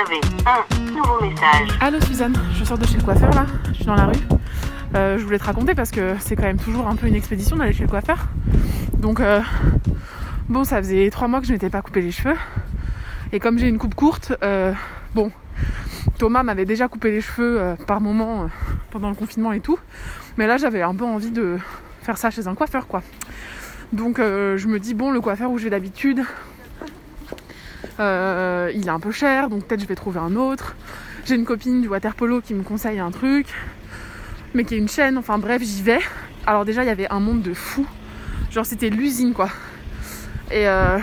avez un nouveau message. Allô Suzanne, je sors de chez le coiffeur là, je suis dans la rue. Euh, je voulais te raconter parce que c'est quand même toujours un peu une expédition d'aller chez le coiffeur. Donc euh, bon, ça faisait trois mois que je m'étais pas coupé les cheveux. Et comme j'ai une coupe courte, euh, bon, Thomas m'avait déjà coupé les cheveux par moment pendant le confinement et tout. Mais là j'avais un peu envie de faire ça chez un coiffeur quoi. Donc je me dis bon le coiffeur où je vais d'habitude, euh, il est un peu cher, donc peut-être je vais trouver un autre. J'ai une copine du water polo qui me conseille un truc, mais qui est une chaîne, enfin bref, j'y vais. Alors déjà, il y avait un monde de fous. Genre, c'était l'usine, quoi. Et euh,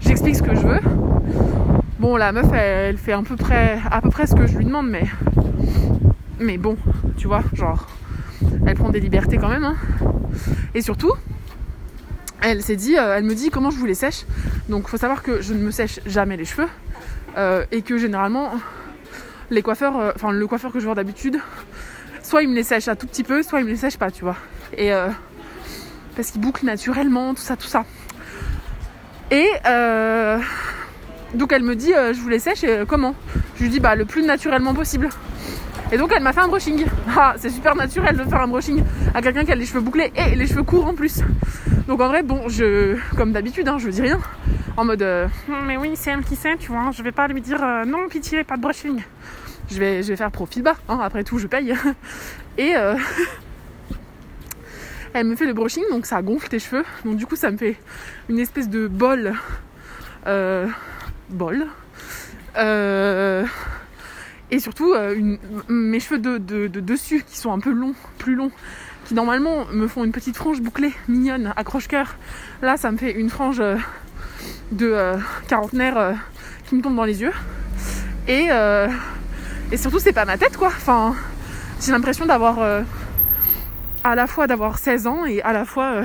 j'explique ce que je veux. Bon, la meuf, elle, fait à peu, près, à peu près ce que je lui demande, mais... Mais bon, tu vois, genre... Elle prend des libertés quand même. hein. Et surtout, elle s'est dit, euh, elle me dit comment je vous les sèche. Donc faut savoir que je ne me sèche jamais les cheveux euh, et que généralement les coiffeurs, euh, le coiffeur que je vois d'habitude, soit il me les sèche un tout petit peu, soit il me les sèche pas, tu vois. Et parce qu'il boucle naturellement, tout ça, tout ça. Et donc elle me dit, je vous les sèche et comment? Je lui dis bah le plus naturellement possible. Et donc elle m'a fait un brushing. Ah, c'est super naturel de faire un brushing à quelqu'un qui a les cheveux bouclés et les cheveux courts en plus. Donc en vrai, bon, je, comme d'habitude, hein, je dis rien. En mode, euh, Hum, mais oui, c'est elle qui sait, tu vois. Je vais pas lui dire euh, non, pitié, pas de brushing. Je vais, je vais faire profil bas. hein, après tout, je paye. Et euh, elle me fait le brushing, donc ça gonfle tes cheveux. Donc du coup, ça me fait une espèce de bol, bol. Et surtout mes cheveux de, de- de dessus qui sont un peu longs, plus longs, qui normalement me font une petite frange bouclée, mignonne, accroche-cœur. Là, ça me fait une frange euh, de euh, quarantenaire euh, qui me tombe dans les yeux. Et, et surtout, c'est pas ma tête quoi. J'ai l'impression d'avoir à la fois d'avoir 16 ans et à la fois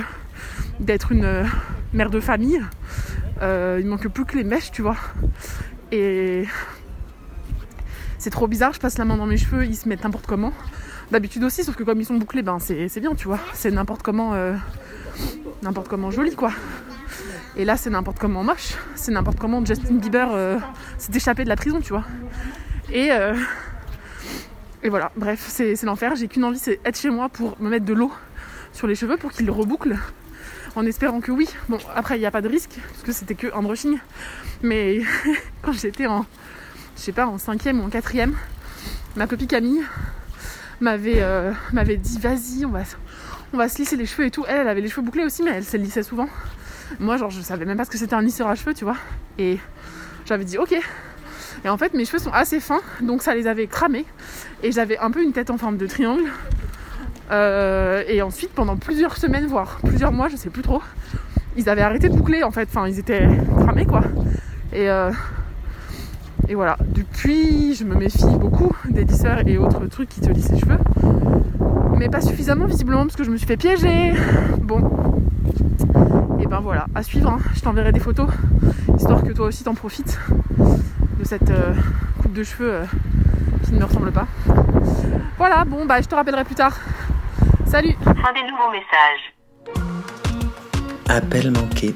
d'être une mère de famille. Il manque plus que les mèches, tu vois. Et c'est trop bizarre, je passe la main dans mes cheveux, ils se mettent n'importe comment. D'habitude aussi, sauf que comme ils sont bouclés, ben c'est bien, tu vois. C'est n'importe comment, euh, n'importe comment joli, quoi. Et là, c'est n'importe comment moche. C'est n'importe comment Justin Bieber euh, s'est échappé de la prison, tu vois. Et, euh, et voilà, bref, c'est l'enfer. J'ai qu'une envie, c'est être chez moi pour me mettre de l'eau sur les cheveux pour qu'ils le rebouclent. En espérant que oui. Bon, après, il n'y a pas de risque, parce que c'était que un brushing. Mais quand j'étais en, je sais pas, en cinquième ou en quatrième, ma copine Camille m'avait euh, m'avait dit vas-y, on va, on va se lisser les cheveux et tout. Elle, elle avait les cheveux bouclés aussi, mais elle se lissait souvent. Moi, genre, je savais même pas ce que c'était un lisseur à cheveux, tu vois. Et j'avais dit ok. Et en fait, mes cheveux sont assez fins, donc ça les avait cramés. Et j'avais un peu une tête en forme de triangle. Euh, et ensuite, pendant plusieurs semaines, voire plusieurs mois, je sais plus trop, ils avaient arrêté de boucler en fait. Enfin, ils étaient cramés quoi. Et, euh, et voilà. Depuis, je me méfie beaucoup des lisseurs et autres trucs qui te lissent les cheveux. Mais pas suffisamment visiblement parce que je me suis fait piéger. Bon. Et ben voilà, à suivre. hein. Je t'enverrai des photos histoire que toi aussi t'en profites de cette euh, coupe de cheveux euh, qui ne me ressemble pas. Voilà, bon bah je te rappellerai plus tard. Salut Fin des nouveaux messages. Appel manqué.